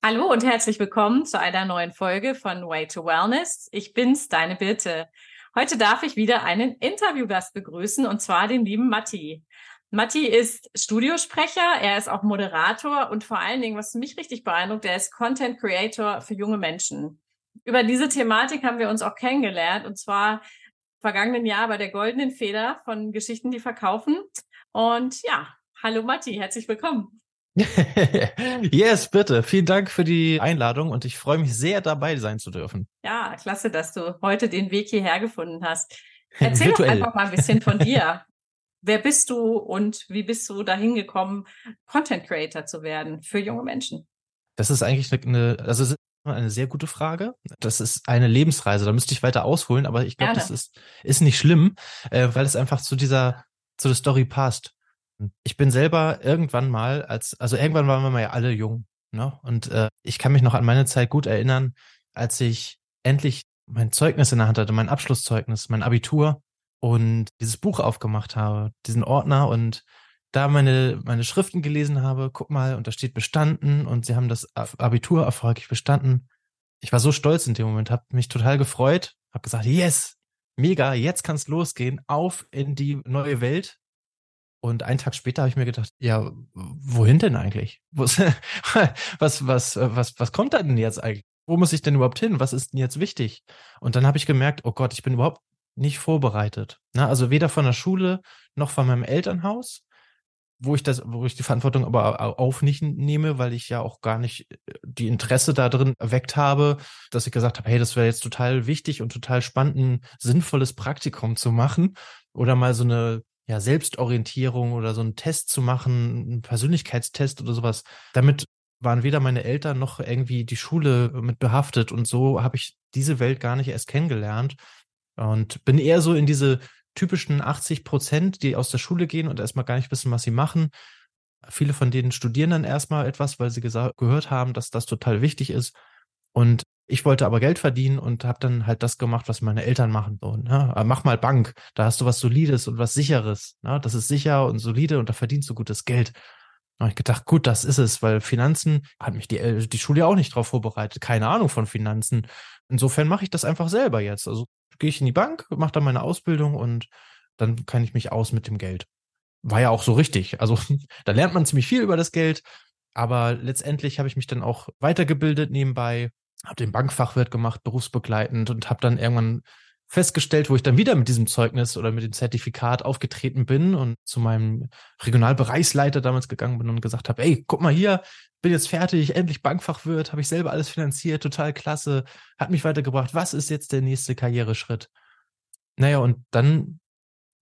Hallo und herzlich willkommen zu einer neuen Folge von Way to Wellness. Ich bin's, deine Birte. Heute darf ich wieder einen Interviewgast begrüßen und zwar den lieben Matti. Matti ist Studiosprecher, er ist auch Moderator und vor allen Dingen, was mich richtig beeindruckt, er ist Content Creator für junge Menschen. Über diese Thematik haben wir uns auch kennengelernt und zwar vergangenen Jahr bei der Goldenen Feder von Geschichten, die verkaufen. Und ja, hallo Matti, herzlich willkommen. yes, bitte. Vielen Dank für die Einladung und ich freue mich sehr, dabei sein zu dürfen. Ja, klasse, dass du heute den Weg hierher gefunden hast. Erzähl doch einfach mal ein bisschen von dir. Wer bist du und wie bist du dahin gekommen, Content Creator zu werden für junge Menschen? Das ist eigentlich eine, also eine sehr gute Frage. Das ist eine Lebensreise. Da müsste ich weiter ausholen, aber ich glaube, das ist, ist nicht schlimm, äh, weil es einfach zu dieser, zu der Story passt. Ich bin selber irgendwann mal als, also irgendwann waren wir mal ja alle jung, ne? Und äh, ich kann mich noch an meine Zeit gut erinnern, als ich endlich mein Zeugnis in der Hand hatte, mein Abschlusszeugnis, mein Abitur und dieses Buch aufgemacht habe, diesen Ordner und da meine, meine Schriften gelesen habe, guck mal, und da steht bestanden und sie haben das Abitur erfolgreich bestanden. Ich war so stolz in dem Moment, habe mich total gefreut, habe gesagt, yes, mega, jetzt kann's losgehen, auf in die neue Welt. Und einen Tag später habe ich mir gedacht, ja, wohin denn eigentlich? Was, was, was, was, was kommt da denn jetzt eigentlich? Wo muss ich denn überhaupt hin? Was ist denn jetzt wichtig? Und dann habe ich gemerkt, oh Gott, ich bin überhaupt nicht vorbereitet. Na, also weder von der Schule noch von meinem Elternhaus, wo ich das, wo ich die Verantwortung aber auf nicht nehme, weil ich ja auch gar nicht äh, die Interesse da drin erweckt habe, dass ich gesagt habe, hey, das wäre jetzt total wichtig und total spannend, ein sinnvolles Praktikum zu machen oder mal so eine ja, Selbstorientierung oder so einen Test zu machen, einen Persönlichkeitstest oder sowas. Damit waren weder meine Eltern noch irgendwie die Schule mit behaftet und so habe ich diese Welt gar nicht erst kennengelernt und bin eher so in diese typischen 80 Prozent, die aus der Schule gehen und erstmal gar nicht wissen, was sie machen. Viele von denen studieren dann erstmal etwas, weil sie gehört haben, dass das total wichtig ist. Und ich wollte aber Geld verdienen und habe dann halt das gemacht, was meine Eltern machen. So, ne? Mach mal Bank, da hast du was Solides und was Sicheres. Ne? Das ist sicher und solide und da verdienst du gutes Geld. Da habe ich gedacht, gut, das ist es, weil Finanzen hat mich die, die Schule auch nicht darauf vorbereitet. Keine Ahnung von Finanzen. Insofern mache ich das einfach selber jetzt. Also gehe ich in die Bank, mache dann meine Ausbildung und dann kann ich mich aus mit dem Geld. War ja auch so richtig. Also da lernt man ziemlich viel über das Geld. Aber letztendlich habe ich mich dann auch weitergebildet nebenbei, habe den Bankfachwirt gemacht, berufsbegleitend und habe dann irgendwann festgestellt, wo ich dann wieder mit diesem Zeugnis oder mit dem Zertifikat aufgetreten bin und zu meinem Regionalbereichsleiter damals gegangen bin und gesagt habe, ey, guck mal hier, bin jetzt fertig, endlich Bankfachwirt, habe ich selber alles finanziert, total klasse, hat mich weitergebracht. Was ist jetzt der nächste Karriereschritt? Naja, und dann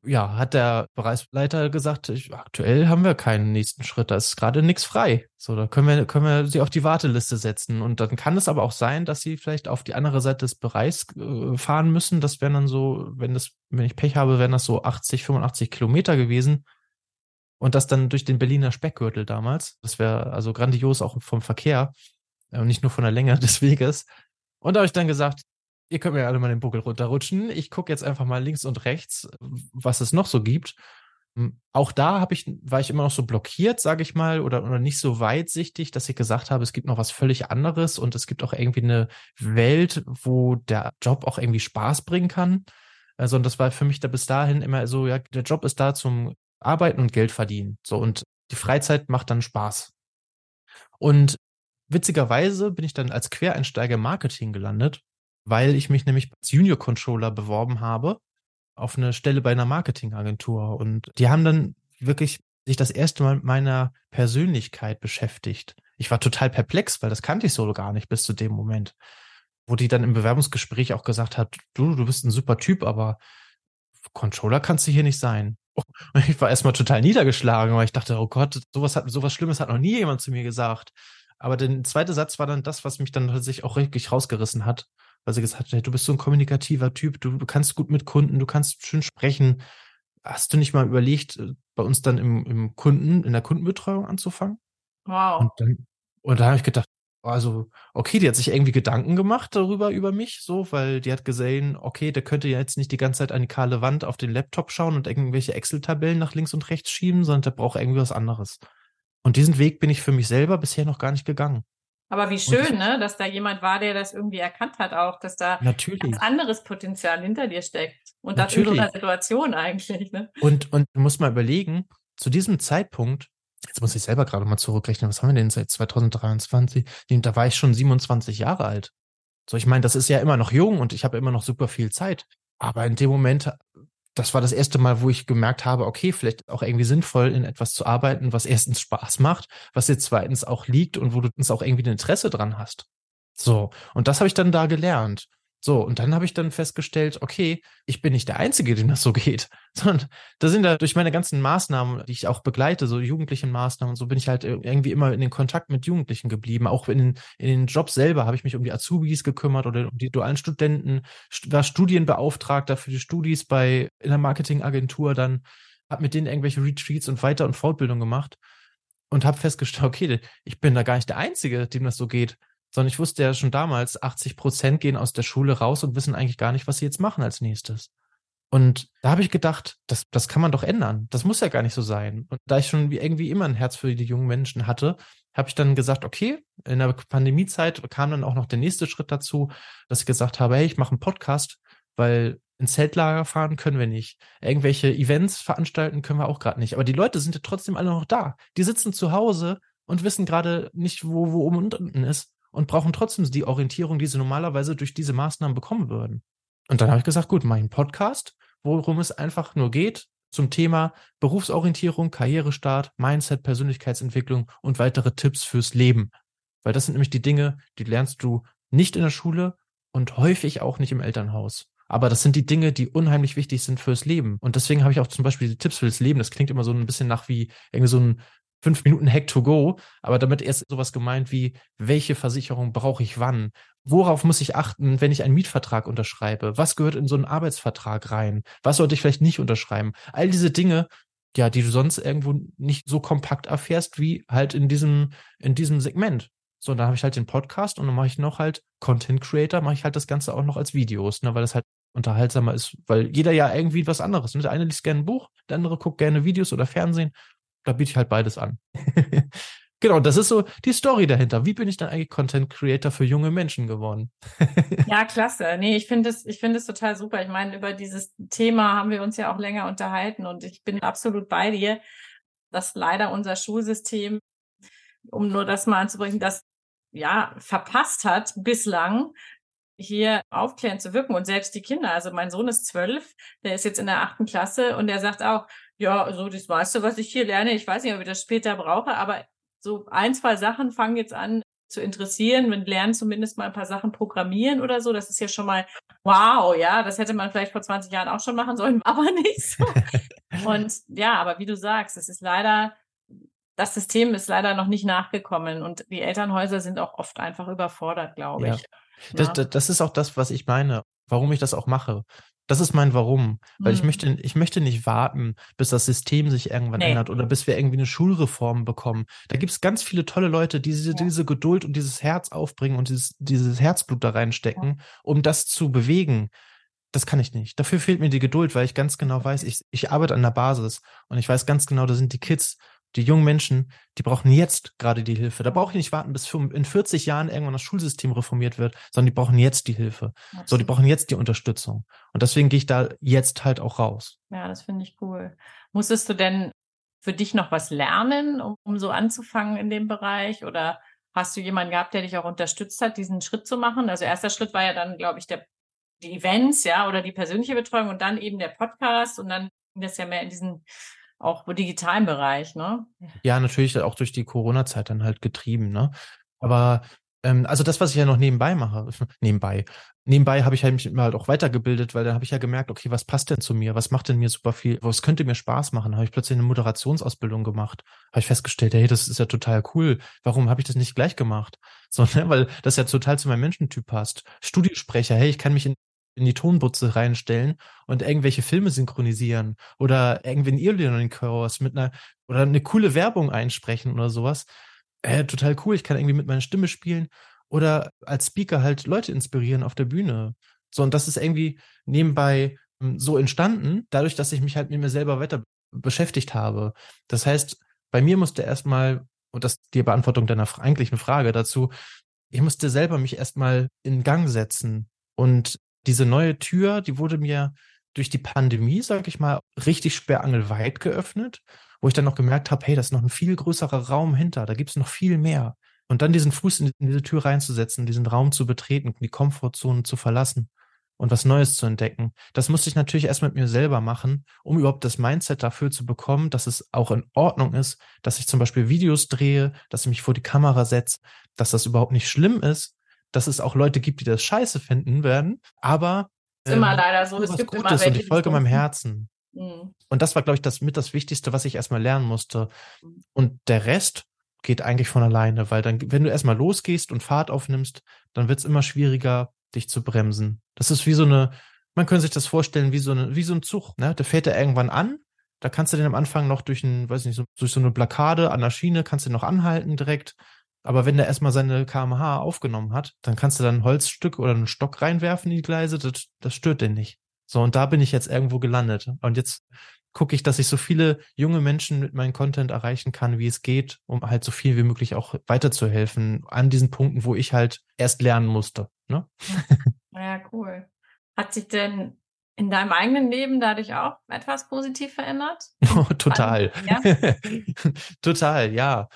ja, hat der Bereichsleiter gesagt, ich, aktuell haben wir keinen nächsten Schritt, da ist gerade nichts frei. So, da können wir, können wir sie auf die Warteliste setzen. Und dann kann es aber auch sein, dass sie vielleicht auf die andere Seite des Bereichs äh, fahren müssen. Das wären dann so, wenn das, wenn ich Pech habe, wären das so 80, 85 Kilometer gewesen. Und das dann durch den Berliner Speckgürtel damals. Das wäre also grandios auch vom Verkehr und äh, nicht nur von der Länge des Weges. Und da habe ich dann gesagt, ihr könnt mir alle mal den Buckel runterrutschen. Ich gucke jetzt einfach mal links und rechts, was es noch so gibt. Hm, auch da habe ich, war ich immer noch so blockiert, sage ich mal, oder, oder nicht so weitsichtig, dass ich gesagt habe, es gibt noch was völlig anderes und es gibt auch irgendwie eine Welt, wo der Job auch irgendwie Spaß bringen kann. Also, und das war für mich da bis dahin immer so, ja, der Job ist da zum Arbeiten und Geld verdienen. So, und die Freizeit macht dann Spaß. Und witzigerweise bin ich dann als Quereinsteiger Marketing gelandet weil ich mich nämlich als Junior Controller beworben habe auf eine Stelle bei einer Marketingagentur und die haben dann wirklich sich das erste Mal mit meiner Persönlichkeit beschäftigt. Ich war total perplex, weil das kannte ich so gar nicht bis zu dem Moment, wo die dann im Bewerbungsgespräch auch gesagt hat, du, du bist ein super Typ, aber Controller kannst du hier nicht sein. Und ich war erstmal total niedergeschlagen, weil ich dachte, oh Gott, sowas hat, sowas Schlimmes hat noch nie jemand zu mir gesagt. Aber der zweite Satz war dann das, was mich dann tatsächlich auch richtig rausgerissen hat weil sie gesagt hat, du bist so ein kommunikativer Typ, du, du kannst gut mit Kunden, du kannst schön sprechen. Hast du nicht mal überlegt, äh, bei uns dann im, im Kunden, in der Kundenbetreuung anzufangen? Wow. Und dann, und da habe ich gedacht, also, okay, die hat sich irgendwie Gedanken gemacht darüber, über mich, so, weil die hat gesehen, okay, der könnte ja jetzt nicht die ganze Zeit an die kahle Wand auf den Laptop schauen und irgendwelche Excel-Tabellen nach links und rechts schieben, sondern der braucht irgendwie was anderes. Und diesen Weg bin ich für mich selber bisher noch gar nicht gegangen. Aber wie schön, ne, dass da jemand war, der das irgendwie erkannt hat auch, dass da natürlich. ganz anderes Potenzial hinter dir steckt. Und das in so einer Situation eigentlich. Ne? Und, und du musst mal überlegen, zu diesem Zeitpunkt, jetzt muss ich selber gerade mal zurückrechnen, was haben wir denn seit 2023? Da war ich schon 27 Jahre alt. So, ich meine, das ist ja immer noch jung und ich habe immer noch super viel Zeit. Aber in dem Moment das war das erste Mal, wo ich gemerkt habe, okay, vielleicht auch irgendwie sinnvoll, in etwas zu arbeiten, was erstens Spaß macht, was dir zweitens auch liegt und wo du uns auch irgendwie ein Interesse dran hast. So, und das habe ich dann da gelernt. So, und dann habe ich dann festgestellt, okay, ich bin nicht der Einzige, dem das so geht, sondern da sind da durch meine ganzen Maßnahmen, die ich auch begleite, so jugendlichen Maßnahmen, so bin ich halt irgendwie immer in den Kontakt mit Jugendlichen geblieben. Auch in, den, in den Jobs selber habe ich mich um die Azubis gekümmert oder um die dualen Studenten, war Studienbeauftragter für die Studis bei in der Marketingagentur, dann habe mit denen irgendwelche Retreats und Weiter- und Fortbildung gemacht und habe festgestellt, okay, ich bin da gar nicht der Einzige, dem das so geht sondern ich wusste ja schon damals, 80 Prozent gehen aus der Schule raus und wissen eigentlich gar nicht, was sie jetzt machen als nächstes. Und da habe ich gedacht, das, das kann man doch ändern. Das muss ja gar nicht so sein. Und da ich schon irgendwie immer ein Herz für die jungen Menschen hatte, habe ich dann gesagt, okay, in der Pandemiezeit kam dann auch noch der nächste Schritt dazu, dass ich gesagt habe, hey, ich mache einen Podcast, weil ins Zeltlager fahren können wir nicht. Irgendwelche Events veranstalten können wir auch gerade nicht. Aber die Leute sind ja trotzdem alle noch da. Die sitzen zu Hause und wissen gerade nicht, wo, wo oben und unten ist und brauchen trotzdem die Orientierung, die sie normalerweise durch diese Maßnahmen bekommen würden. Und dann habe ich gesagt, gut, mein Podcast, worum es einfach nur geht, zum Thema Berufsorientierung, Karrierestart, Mindset, Persönlichkeitsentwicklung und weitere Tipps fürs Leben. Weil das sind nämlich die Dinge, die lernst du nicht in der Schule und häufig auch nicht im Elternhaus. Aber das sind die Dinge, die unheimlich wichtig sind fürs Leben. Und deswegen habe ich auch zum Beispiel die Tipps fürs Leben. Das klingt immer so ein bisschen nach wie irgendwie so ein fünf Minuten Hack to go, aber damit erst sowas gemeint wie, welche Versicherung brauche ich wann? Worauf muss ich achten, wenn ich einen Mietvertrag unterschreibe? Was gehört in so einen Arbeitsvertrag rein? Was sollte ich vielleicht nicht unterschreiben? All diese Dinge, ja, die du sonst irgendwo nicht so kompakt erfährst, wie halt in diesem, in diesem Segment. So, und dann habe ich halt den Podcast und dann mache ich noch halt Content Creator, mache ich halt das Ganze auch noch als Videos, ne, weil das halt unterhaltsamer ist, weil jeder ja irgendwie was anderes. Ne? Der eine liest gerne ein Buch, der andere guckt gerne Videos oder Fernsehen da biete ich halt beides an. genau, das ist so die Story dahinter. Wie bin ich dann eigentlich Content Creator für junge Menschen geworden? ja, klasse. Nee, ich finde es, ich total super. Ich meine, über dieses Thema haben wir uns ja auch länger unterhalten und ich bin absolut bei dir, dass leider unser Schulsystem, um nur das mal anzubrechen, das ja verpasst hat bislang, hier aufklären zu wirken und selbst die Kinder. Also mein Sohn ist zwölf, der ist jetzt in der achten Klasse und der sagt auch, ja, so das meiste, was ich hier lerne, ich weiß nicht, ob ich das später brauche, aber so ein, zwei Sachen fangen jetzt an zu interessieren und lernen zumindest mal ein paar Sachen programmieren oder so. Das ist ja schon mal wow, ja, das hätte man vielleicht vor 20 Jahren auch schon machen sollen, aber nicht so. und ja, aber wie du sagst, es ist leider das System ist leider noch nicht nachgekommen und die Elternhäuser sind auch oft einfach überfordert, glaube ich. Das, das, das, ist auch das, was ich meine, warum ich das auch mache. Das ist mein Warum. Weil mhm. ich möchte, ich möchte nicht warten, bis das System sich irgendwann nee. ändert oder bis wir irgendwie eine Schulreform bekommen. Da gibt es ganz viele tolle Leute, die diese, ja. diese Geduld und dieses Herz aufbringen und dieses, dieses Herzblut da reinstecken, ja. um das zu bewegen. Das kann ich nicht. Dafür fehlt mir die Geduld, weil ich ganz genau weiß, ich, ich arbeite an der Basis und ich weiß ganz genau, da sind die Kids die jungen Menschen, die brauchen jetzt gerade die Hilfe. Da brauche ich nicht warten, bis in 40 Jahren irgendwann das Schulsystem reformiert wird, sondern die brauchen jetzt die Hilfe. Absolut. So, die brauchen jetzt die Unterstützung. Und deswegen gehe ich da jetzt halt auch raus. Ja, das finde ich cool. Musstest du denn für dich noch was lernen, um, um so anzufangen in dem Bereich? Oder hast du jemanden gehabt, der dich auch unterstützt hat, diesen Schritt zu machen? Also erster Schritt war ja dann, glaube ich, der, die Events, ja, oder die persönliche Betreuung und dann eben der Podcast und dann ging das ja mehr in diesen auch im digitalen Bereich, ne? Ja, natürlich auch durch die Corona-Zeit dann halt getrieben, ne? Aber ähm, also das, was ich ja noch nebenbei mache, nebenbei, nebenbei habe ich halt mich halt auch weitergebildet, weil dann habe ich ja gemerkt, okay, was passt denn zu mir? Was macht denn mir super viel? Was könnte mir Spaß machen? Habe ich plötzlich eine Moderationsausbildung gemacht. Habe ich festgestellt, hey, das ist ja total cool. Warum habe ich das nicht gleich gemacht? So, ne? Weil das ja total zu meinem Menschentyp passt. Studiosprecher, hey, ich kann mich in in die Tonbutze reinstellen und irgendwelche Filme synchronisieren oder irgendwie einen E-Learning-Kurs mit einer oder eine coole Werbung einsprechen oder sowas. Äh, total cool. Ich kann irgendwie mit meiner Stimme spielen oder als Speaker halt Leute inspirieren auf der Bühne. So, und das ist irgendwie nebenbei hm, so entstanden, dadurch, dass ich mich halt mit mir selber weiter beschäftigt habe. Das heißt, bei mir musste erstmal, und das ist die Beantwortung deiner eigentlichen Frage dazu, ich musste selber mich erstmal in Gang setzen. Und diese neue Tür, die wurde mir durch die Pandemie, sage ich mal, richtig sperrangelweit geöffnet, wo ich dann noch gemerkt habe, hey, da ist noch ein viel größerer Raum hinter, da gibt es noch viel mehr. Und dann diesen Fuß in diese Tür reinzusetzen, diesen Raum zu betreten, die Komfortzone zu verlassen und was Neues zu entdecken. Das musste ich natürlich erst mit mir selber machen, um überhaupt das Mindset dafür zu bekommen, dass es auch in Ordnung ist, dass ich zum Beispiel Videos drehe, dass ich mich vor die Kamera setze, dass das überhaupt nicht schlimm ist, dass es auch Leute gibt, die das scheiße finden werden, aber ist ähm, immer leider so, es gibt Gutes immer und ich folge meinem Herzen. Mhm. Und das war, glaube ich, das mit das Wichtigste, was ich erstmal lernen musste. Mhm. Und der Rest geht eigentlich von alleine, weil dann, wenn du erstmal losgehst und Fahrt aufnimmst, dann wird es immer schwieriger, dich zu bremsen. Das ist wie so eine, man könnte sich das vorstellen, wie so, eine, wie so ein Zug, ne? Der fährt ja irgendwann an, da kannst du den am Anfang noch durch ein, weiß nicht, so, durch so eine Blockade an der Schiene, kannst du noch anhalten direkt. Aber wenn der erstmal seine kmh aufgenommen hat, dann kannst du dann ein Holzstück oder einen Stock reinwerfen in die Gleise, das, das stört den nicht. So, und da bin ich jetzt irgendwo gelandet. Und jetzt gucke ich, dass ich so viele junge Menschen mit meinem Content erreichen kann, wie es geht, um halt so viel wie möglich auch weiterzuhelfen an diesen Punkten, wo ich halt erst lernen musste. Ne? Ja, cool. Hat sich denn in deinem eigenen Leben dadurch auch etwas positiv verändert? Oh, total. Ja? total, ja.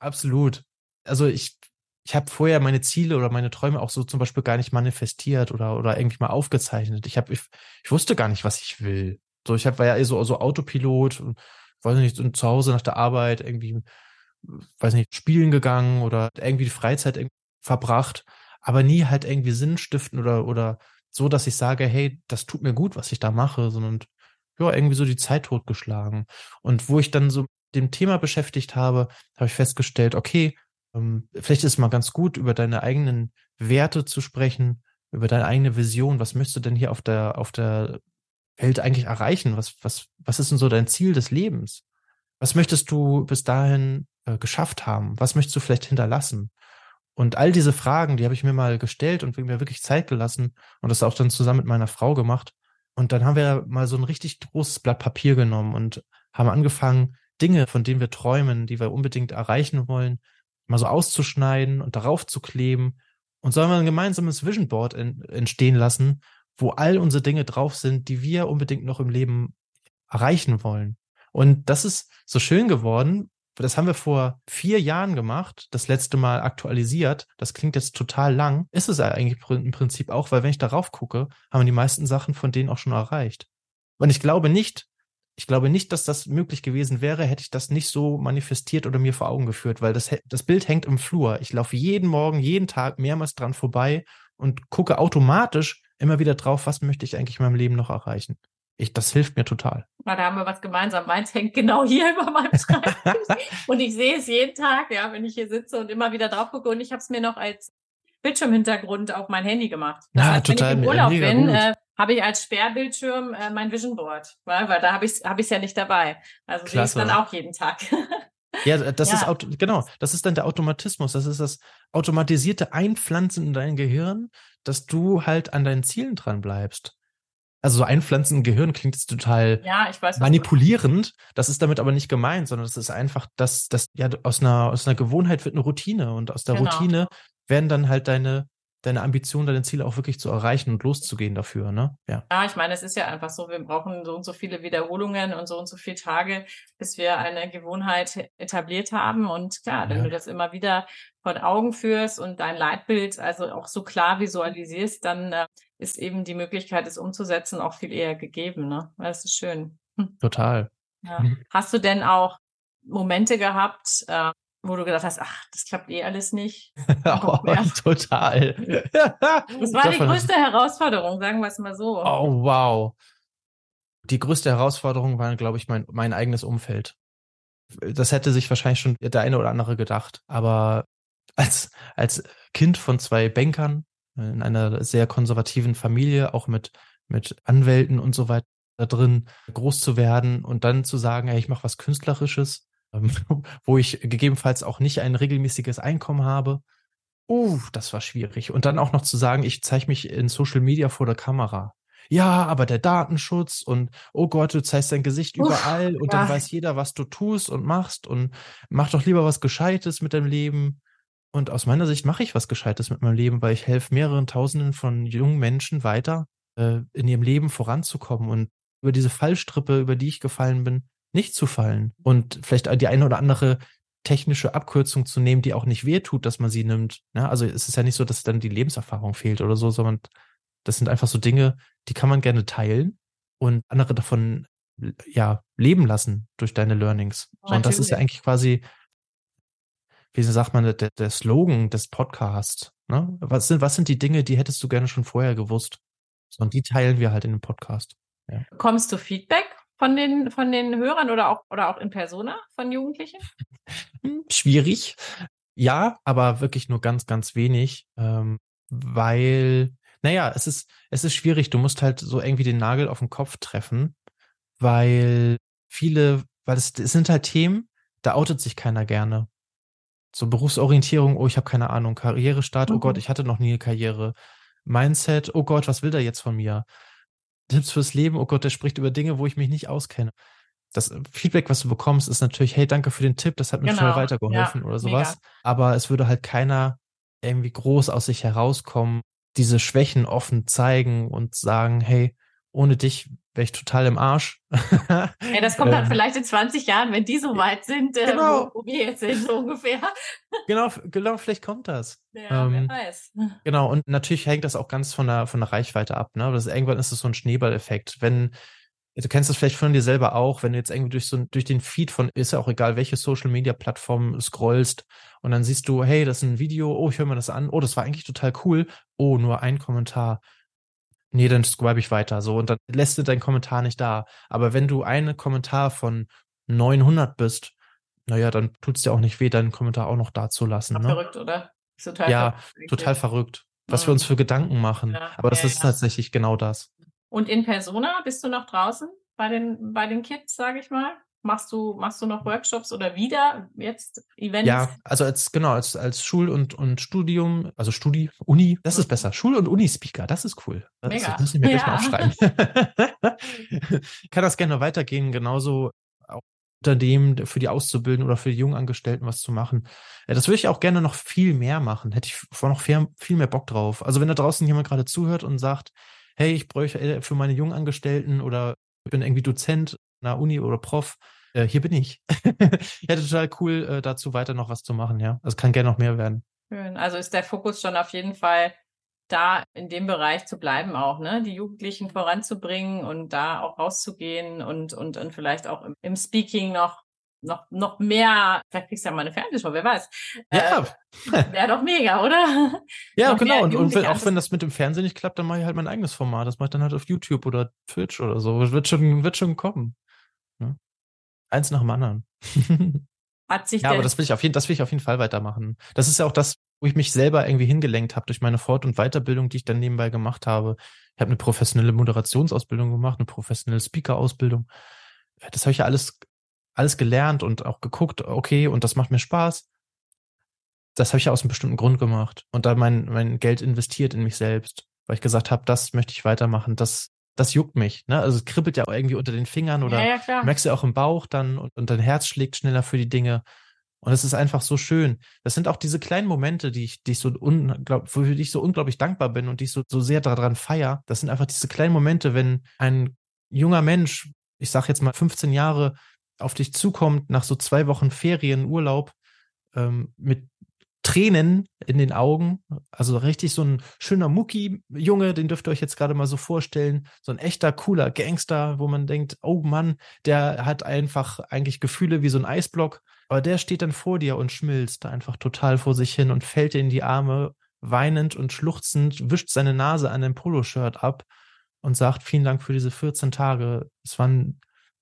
Absolut. Also ich, ich habe vorher meine Ziele oder meine Träume auch so zum Beispiel gar nicht manifestiert oder, oder irgendwie mal aufgezeichnet. Ich, hab, ich, ich wusste gar nicht, was ich will. So, ich hab, war ja eher so, so Autopilot, weiß nicht, so zu Hause nach der Arbeit irgendwie, weiß nicht, spielen gegangen oder irgendwie die Freizeit verbracht, aber nie halt irgendwie Sinn stiften oder, oder so, dass ich sage, hey, das tut mir gut, was ich da mache, sondern ja, irgendwie so die Zeit totgeschlagen. Und wo ich dann so dem Thema beschäftigt habe, habe ich festgestellt, okay, ähm, vielleicht ist es mal ganz gut, über deine eigenen Werte zu sprechen, über deine eigene Vision. Was möchtest du denn hier auf der, auf der Welt eigentlich erreichen? Was, was, was ist denn so dein Ziel des Lebens? Was möchtest du bis dahin äh, geschafft haben? Was möchtest du vielleicht hinterlassen? Und all diese Fragen, die habe ich mir mal gestellt und mir wirklich Zeit gelassen und das auch dann zusammen mit meiner Frau gemacht. Und dann haben wir mal so ein richtig großes Blatt Papier genommen und haben angefangen, Dinge, von denen wir träumen, die wir unbedingt erreichen wollen, mal so auszuschneiden und darauf zu kleben. Und sollen wir ein gemeinsames Vision Board entstehen lassen, wo all unsere Dinge drauf sind, die wir unbedingt noch im Leben erreichen wollen. Und das ist so schön geworden. Das haben wir vor vier Jahren gemacht, das letzte Mal aktualisiert. Das klingt jetzt total lang. Ist es eigentlich im Prinzip auch, weil wenn ich darauf gucke, haben wir die meisten Sachen von denen auch schon erreicht. Und ich glaube nicht, ich glaube nicht, dass das möglich gewesen wäre, hätte ich das nicht so manifestiert oder mir vor Augen geführt, weil das, das Bild hängt im Flur. Ich laufe jeden Morgen, jeden Tag mehrmals dran vorbei und gucke automatisch immer wieder drauf, was möchte ich eigentlich in meinem Leben noch erreichen. Ich, das hilft mir total. Na, da haben wir was gemeinsam. Meins hängt genau hier über meinem Schreibtisch. und ich sehe es jeden Tag, ja, wenn ich hier sitze und immer wieder drauf gucke. Und ich habe es mir noch als Bildschirmhintergrund auf mein Handy gemacht. Das ja, heißt, total. Wenn ich im Urlaub bin, äh, habe ich als Sperrbildschirm äh, mein Vision Board, weil, weil da habe ich es hab ich's ja nicht dabei. Also sehe ich dann auch jeden Tag. ja, das ja. ist genau, das ist dann der Automatismus. Das ist das automatisierte Einpflanzen in dein Gehirn, dass du halt an deinen Zielen dran bleibst. Also so einpflanzen im Gehirn klingt jetzt total ja, weiß, manipulierend. Das ist damit aber nicht gemeint, sondern das ist einfach, dass das ja aus einer aus einer Gewohnheit wird eine Routine und aus der genau. Routine werden dann halt deine, deine Ambitionen, deine Ziele auch wirklich zu erreichen und loszugehen dafür, ne? Ja. Ja, ich meine, es ist ja einfach so, wir brauchen so und so viele Wiederholungen und so und so viele Tage, bis wir eine Gewohnheit etabliert haben. Und klar, wenn ja. du das immer wieder vor Augen führst und dein Leitbild also auch so klar visualisierst, dann äh, ist eben die Möglichkeit, es umzusetzen, auch viel eher gegeben, ne? Das ist schön. Hm. Total. Ja. Hast du denn auch Momente gehabt, äh, wo du gedacht hast, ach, das klappt eh alles nicht. oh, total. das war die größte Herausforderung, sagen wir es mal so. Oh, wow. Die größte Herausforderung war, glaube ich, mein, mein eigenes Umfeld. Das hätte sich wahrscheinlich schon der eine oder andere gedacht. Aber als, als Kind von zwei Bankern in einer sehr konservativen Familie, auch mit, mit Anwälten und so weiter drin, groß zu werden und dann zu sagen, ey, ich mache was Künstlerisches, wo ich gegebenenfalls auch nicht ein regelmäßiges Einkommen habe. Uh, das war schwierig. Und dann auch noch zu sagen, ich zeige mich in Social Media vor der Kamera. Ja, aber der Datenschutz und oh Gott, du zeigst dein Gesicht Uff, überall und ja. dann weiß jeder, was du tust und machst und mach doch lieber was Gescheites mit deinem Leben. Und aus meiner Sicht mache ich was Gescheites mit meinem Leben, weil ich helfe mehreren Tausenden von jungen Menschen weiter, äh, in ihrem Leben voranzukommen und über diese Fallstrippe, über die ich gefallen bin, nicht zu fallen. Und vielleicht die eine oder andere technische Abkürzung zu nehmen, die auch nicht wehtut, dass man sie nimmt. Ja, also es ist ja nicht so, dass dann die Lebenserfahrung fehlt oder so, sondern das sind einfach so Dinge, die kann man gerne teilen und andere davon ja leben lassen durch deine Learnings. Oh, und das ist ja eigentlich quasi wie sagt man, der, der Slogan des Podcasts. Ne? Was, sind, was sind die Dinge, die hättest du gerne schon vorher gewusst? Und die teilen wir halt in dem Podcast. Ja. Bekommst du Feedback von den, von den Hörern oder auch, oder auch in Persona von Jugendlichen? Hm, schwierig. Ja, aber wirklich nur ganz, ganz wenig, ähm, weil, naja, es ist, es ist schwierig. Du musst halt so irgendwie den Nagel auf den Kopf treffen, weil viele, weil es, es sind halt Themen, da outet sich keiner gerne. So Berufsorientierung, oh, ich habe keine Ahnung. Karrierestart, mhm. oh Gott, mhm. ich hatte noch nie eine Karriere. Mindset, oh Gott, was will der jetzt von mir? Tipps fürs Leben, oh Gott, der spricht über Dinge, wo ich mich nicht auskenne. Das Feedback, was du bekommst, ist natürlich, hey, danke für den Tipp, das hat mir genau. total weitergeholfen ja, oder sowas. Mega. Aber es würde halt keiner irgendwie groß aus sich herauskommen, diese Schwächen offen zeigen und sagen, hey, ohne dich wäre ich total im Arsch. ja, das kommt dann ähm, vielleicht in 20 Jahren, wenn die so weit sind, äh, genau. wo, wo, wir jetzt sind, so ungefähr. genau, genau, vielleicht kommt das. Ja, ähm, wer weiß. Genau, und natürlich hängt das auch ganz von der, von der Reichweite ab. Ne? Das, irgendwann ist es so ein Schneeballeffekt. Wenn, du kennst das vielleicht von dir selber auch, wenn du jetzt irgendwie durch so durch den Feed von, ist ja auch egal, welche Social Media Plattform scrollst und dann siehst du, hey, das ist ein Video, oh, ich höre mir das an, oh, das war eigentlich total cool, oh, nur ein Kommentar nee, dann scribe ich weiter. So, und dann lässt du deinen Kommentar nicht da. Aber wenn du einen Kommentar von 900 bist, naja, dann tut es dir auch nicht weh, deinen Kommentar auch noch da zu lassen. Ne? Verrückt, oder? Total ja, verrückt. total verrückt. Was mhm. wir uns für Gedanken machen. Ja, Aber das ja, ist ja. tatsächlich genau das. Und in Persona bist du noch draußen bei den, bei den Kids, sage ich mal? Machst du, machst du noch Workshops oder wieder jetzt Events? Ja, also als, genau, als, als Schul- und, und Studium, also Studi, Uni, das ist besser. Schul- und Uni-Speaker, das ist cool. Das, Mega. das muss ich mir ja. gleich mal aufschreiben. Kann das gerne weitergehen, genauso auch Unternehmen für die Auszubildenden oder für die Jungangestellten was zu machen. Das würde ich auch gerne noch viel mehr machen. Hätte ich vor noch viel, viel mehr Bock drauf. Also wenn da draußen jemand gerade zuhört und sagt, hey, ich bräuchte äh, für meine Jungangestellten oder ich bin irgendwie Dozent einer Uni oder Prof, äh, hier bin ich. ja, total cool, äh, dazu weiter noch was zu machen, ja. Also kann gerne noch mehr werden. Schön. Also ist der Fokus schon auf jeden Fall da in dem Bereich zu bleiben auch, ne? Die Jugendlichen voranzubringen und da auch rauszugehen und, und, und vielleicht auch im, im Speaking noch noch, noch mehr, vielleicht kriegst du ja mal eine Fernsehshow, wer weiß. Ja. Äh, Wäre doch mega, oder? Ja, genau. Und, und wenn, auch wenn das mit dem Fernsehen nicht klappt, dann mache ich halt mein eigenes Format. Das mache ich dann halt auf YouTube oder Twitch oder so. Das wird schon, wird schon kommen. Ne? Eins nach dem anderen. Hat sich ja, aber das will, ich auf jeden, das will ich auf jeden Fall weitermachen. Das ist ja auch das, wo ich mich selber irgendwie hingelenkt habe durch meine Fort- und Weiterbildung, die ich dann nebenbei gemacht habe. Ich habe eine professionelle Moderationsausbildung gemacht, eine professionelle Speaker-Ausbildung. Das habe ich ja alles, alles gelernt und auch geguckt, okay, und das macht mir Spaß. Das habe ich ja aus einem bestimmten Grund gemacht und da mein, mein Geld investiert in mich selbst, weil ich gesagt habe, das möchte ich weitermachen, das das juckt mich. Ne? Also es kribbelt ja auch irgendwie unter den Fingern oder ja, ja, merkst du auch im Bauch dann und, und dein Herz schlägt schneller für die Dinge. Und es ist einfach so schön. Das sind auch diese kleinen Momente, die ich, die ich so unglaub, für die ich so unglaublich dankbar bin und die ich so, so sehr daran feier. Das sind einfach diese kleinen Momente, wenn ein junger Mensch, ich sag jetzt mal 15 Jahre, auf dich zukommt nach so zwei Wochen Ferien, Urlaub, ähm, mit Tränen in den Augen. Also richtig so ein schöner Mucki-Junge, den dürft ihr euch jetzt gerade mal so vorstellen. So ein echter, cooler Gangster, wo man denkt, oh Mann, der hat einfach eigentlich Gefühle wie so ein Eisblock. Aber der steht dann vor dir und schmilzt einfach total vor sich hin und fällt dir in die Arme, weinend und schluchzend, wischt seine Nase an dem Poloshirt ab und sagt, vielen Dank für diese 14 Tage. Es waren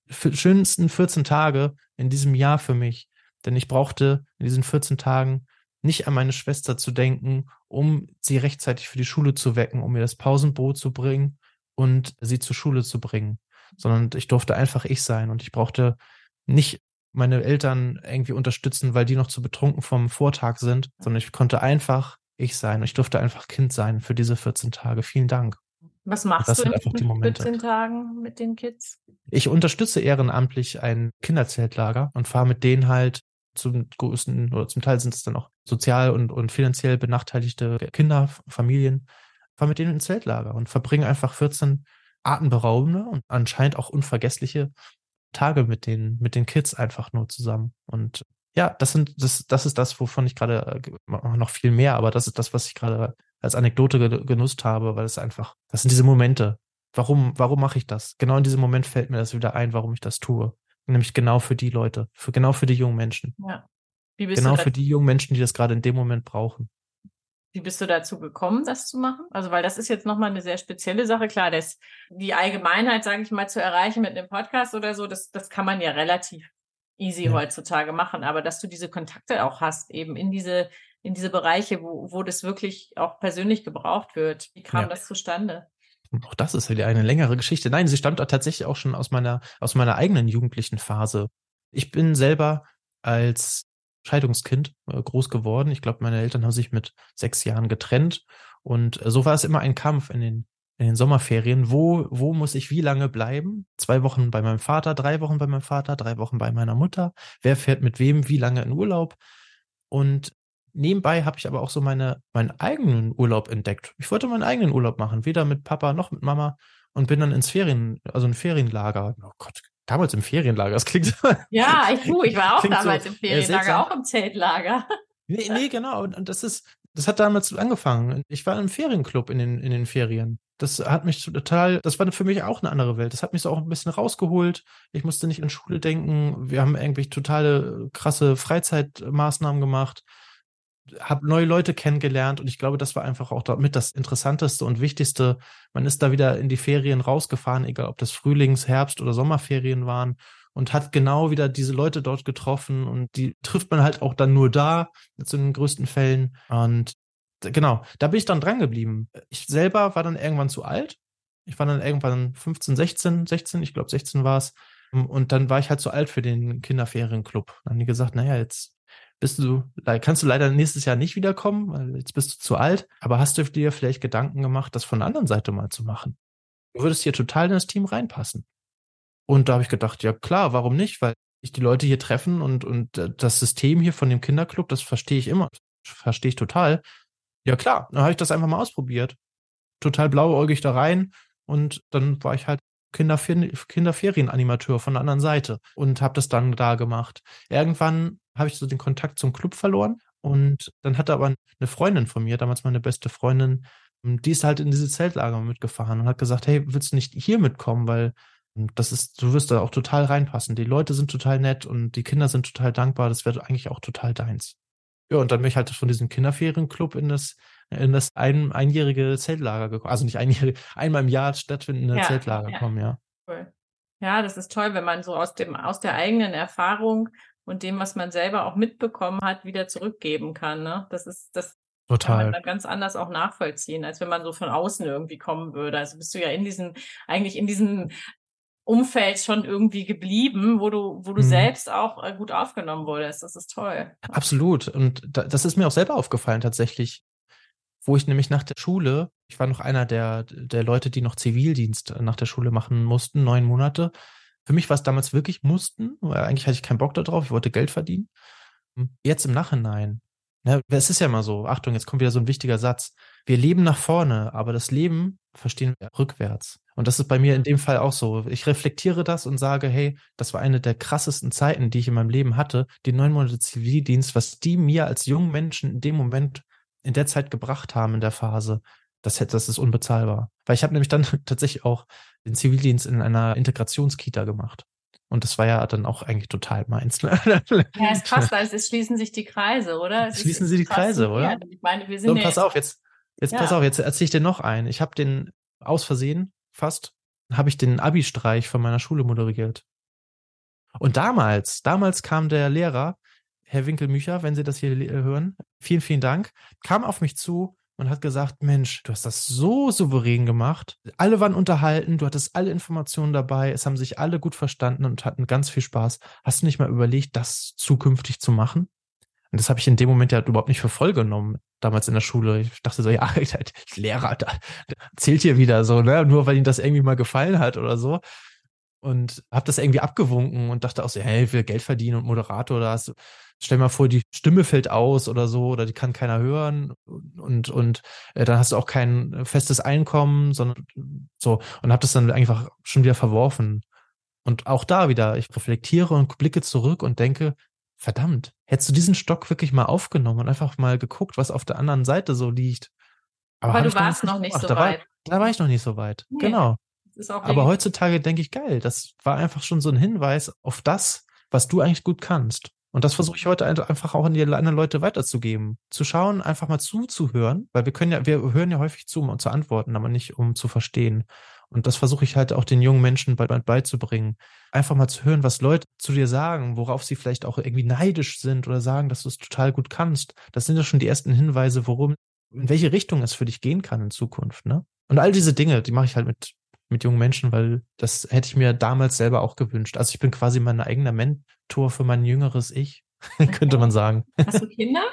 die schönsten 14 Tage in diesem Jahr für mich. Denn ich brauchte in diesen 14 Tagen nicht an meine Schwester zu denken, um sie rechtzeitig für die Schule zu wecken, um ihr das Pausenbrot zu bringen und sie zur Schule zu bringen, sondern ich durfte einfach ich sein und ich brauchte nicht meine Eltern irgendwie unterstützen, weil die noch zu betrunken vom Vortag sind, sondern ich konnte einfach ich sein und ich durfte einfach Kind sein für diese 14 Tage. Vielen Dank. Was machst du in 14 Tagen mit den Kids? Ich unterstütze ehrenamtlich ein Kinderzeltlager und fahre mit denen halt zum größten oder zum Teil sind es dann auch sozial und, und finanziell benachteiligte Kinder, Familien, fahren mit denen ins Zeltlager und verbringen einfach 14 atemberaubende und anscheinend auch unvergessliche Tage mit den, mit den Kids einfach nur zusammen. Und ja, das sind, das, das ist das, wovon ich gerade äh, noch viel mehr, aber das ist das, was ich gerade als Anekdote genutzt habe, weil es einfach, das sind diese Momente. Warum, warum mache ich das? Genau in diesem Moment fällt mir das wieder ein, warum ich das tue. Nämlich genau für die Leute, für genau für die jungen Menschen. Ja. Wie bist genau für die jungen Menschen, die das gerade in dem Moment brauchen. Wie bist du dazu gekommen, das zu machen? Also, weil das ist jetzt nochmal eine sehr spezielle Sache. Klar, das, die Allgemeinheit, sage ich mal, zu erreichen mit einem Podcast oder so, das, das kann man ja relativ easy ja. heutzutage machen. Aber dass du diese Kontakte auch hast, eben in diese, in diese Bereiche, wo, wo das wirklich auch persönlich gebraucht wird. Wie kam ja. das zustande? Auch das ist wieder eine längere Geschichte. Nein, sie stammt tatsächlich auch schon aus meiner, aus meiner eigenen jugendlichen Phase. Ich bin selber als Scheidungskind äh, groß geworden. Ich glaube, meine Eltern haben sich mit sechs Jahren getrennt. Und äh, so war es immer ein Kampf in den, in den Sommerferien. Wo, wo muss ich wie lange bleiben? Zwei Wochen bei meinem Vater, drei Wochen bei meinem Vater, drei Wochen bei meiner Mutter. Wer fährt mit wem wie lange in Urlaub? Und nebenbei habe ich aber auch so meine, meinen eigenen Urlaub entdeckt. Ich wollte meinen eigenen Urlaub machen, weder mit Papa noch mit Mama und bin dann ins Ferien, also ein Ferienlager. Oh Gott, damals im Ferienlager. Das klingt so. Ja, ich, du, ich war auch damals so, im Ferienlager, auch im Zeltlager. Nee, nee, genau. Und das ist, das hat damals angefangen. Ich war im Ferienclub in den, in den Ferien. Das hat mich total, das war für mich auch eine andere Welt. Das hat mich so auch ein bisschen rausgeholt. Ich musste nicht an Schule denken. Wir haben irgendwie totale krasse Freizeitmaßnahmen gemacht habe neue Leute kennengelernt und ich glaube, das war einfach auch damit das Interessanteste und Wichtigste. Man ist da wieder in die Ferien rausgefahren, egal ob das Frühlings-, Herbst- oder Sommerferien waren und hat genau wieder diese Leute dort getroffen und die trifft man halt auch dann nur da, zu den größten Fällen. Und genau, da bin ich dann dran geblieben. Ich selber war dann irgendwann zu alt. Ich war dann irgendwann 15, 16, 16, ich glaube 16 war es. Und dann war ich halt zu alt für den Kinderferienclub. Dann haben die gesagt, naja, jetzt bist du, kannst du leider nächstes Jahr nicht wiederkommen, weil jetzt bist du zu alt, aber hast du dir vielleicht Gedanken gemacht, das von der anderen Seite mal zu machen? Du würdest hier total in das Team reinpassen. Und da habe ich gedacht, ja klar, warum nicht? Weil ich die Leute hier treffen und, und äh, das System hier von dem Kinderclub, das verstehe ich immer, verstehe ich total. Ja klar, dann habe ich das einfach mal ausprobiert. Total blauäugig da rein und dann war ich halt Kinderfer Kinderferienanimateur von der anderen Seite und habe das dann da gemacht. Irgendwann habe ich so den Kontakt zum Club verloren und dann hatte aber eine Freundin von mir, damals meine beste Freundin, hm, die ist halt in diese Zeltlager mitgefahren und hat gesagt, hey, willst du nicht hier mitkommen, weil hm, das ist, du wirst da auch total reinpassen. Die Leute sind total nett und die Kinder sind total dankbar. Das wäre eigentlich auch total deins. Ja, und dann bin ich halt von diesem Kinderferienclub in das, in das ein, einjährige Zeltlager gekommen. Also nicht einjährige, einmal im Jahr stattfindende ja, Zeltlager ja. kommen, ja. Cool. Ja, das ist toll, wenn man so aus dem, aus der eigenen Erfahrung und dem, was man selber auch mitbekommen hat, wieder zurückgeben kann. Ne? Das ist, das Total. kann man dann ganz anders auch nachvollziehen, als wenn man so von außen irgendwie kommen würde. Also bist du ja in diesem, eigentlich in diesem Umfeld schon irgendwie geblieben, wo du, wo du mhm. selbst auch äh, gut aufgenommen wurdest. Das ist toll. Absolut. Und da, das ist mir auch selber aufgefallen tatsächlich, wo ich nämlich nach der Schule, ich war noch einer der, der Leute, die noch Zivildienst nach der Schule machen mussten, neun Monate. Für mich war es damals wirklich mussten, weil eigentlich hatte ich keinen Bock darauf, ich wollte Geld verdienen. Jetzt im Nachhinein, ne, es ist ja immer so, Achtung, jetzt kommt wieder so ein wichtiger Satz. Wir leben nach vorne, aber das Leben verstehen wir rückwärts. Und das ist bei mir in dem Fall auch so. Ich reflektiere das und sage, hey, das war eine der krassesten Zeiten, die ich in meinem Leben hatte. Die neun Monate Zivildienst, was die mir als jungen Menschen in dem Moment, in der Zeit gebracht haben, in der Phase, das, das ist unbezahlbar. Weil ich habe nämlich dann tatsächlich auch den Zivildienst in einer Integrationskita gemacht. Und das war ja dann auch eigentlich total meins. ja, es passt, also es schließen sich die Kreise, oder? Es schließen sie die Kreise, oder? Ich meine, wir sind so, pass auf, jetzt, jetzt ja. pass auf, jetzt erzähle ich dir noch einen. Ich habe den aus Versehen fast, habe ich den Abi-Streich von meiner Schule moderiert. Und damals, damals kam der Lehrer, Herr Winkelmücher, wenn Sie das hier hören, vielen, vielen Dank, kam auf mich zu und hat gesagt, Mensch, du hast das so souverän gemacht. Alle waren unterhalten, du hattest alle Informationen dabei, es haben sich alle gut verstanden und hatten ganz viel Spaß. Hast du nicht mal überlegt, das zukünftig zu machen? Und das habe ich in dem Moment ja überhaupt nicht für voll genommen, damals in der Schule. Ich dachte so, ja, Lehrer, da, zählt hier wieder so, ne? Nur weil ihm das irgendwie mal gefallen hat oder so. Und habe das irgendwie abgewunken und dachte auch so, hey, ich will Geld verdienen und Moderator, da hast du, stell mal vor, die Stimme fällt aus oder so oder die kann keiner hören und und äh, dann hast du auch kein festes Einkommen, sondern so und habe das dann einfach schon wieder verworfen. Und auch da wieder, ich reflektiere und blicke zurück und denke, verdammt, hättest du diesen Stock wirklich mal aufgenommen und einfach mal geguckt, was auf der anderen Seite so liegt. Aber, Aber du warst noch nicht so da weit. War, da war ich noch nicht so weit. Nee. Genau. Aber heutzutage denke ich, geil, das war einfach schon so ein Hinweis auf das, was du eigentlich gut kannst. Und das versuche ich heute einfach auch an die anderen Leute weiterzugeben. Zu schauen, einfach mal zuzuhören, weil wir können ja, wir hören ja häufig zu, um zu antworten, aber nicht um zu verstehen. Und das versuche ich halt auch den jungen Menschen beizubringen. Einfach mal zu hören, was Leute zu dir sagen, worauf sie vielleicht auch irgendwie neidisch sind oder sagen, dass du es total gut kannst. Das sind ja schon die ersten Hinweise, worum, in welche Richtung es für dich gehen kann in Zukunft, ne? Und all diese Dinge, die mache ich halt mit mit jungen Menschen, weil das hätte ich mir damals selber auch gewünscht. Also ich bin quasi mein eigener Mentor für mein jüngeres Ich, könnte man sagen. Hast du Kinder?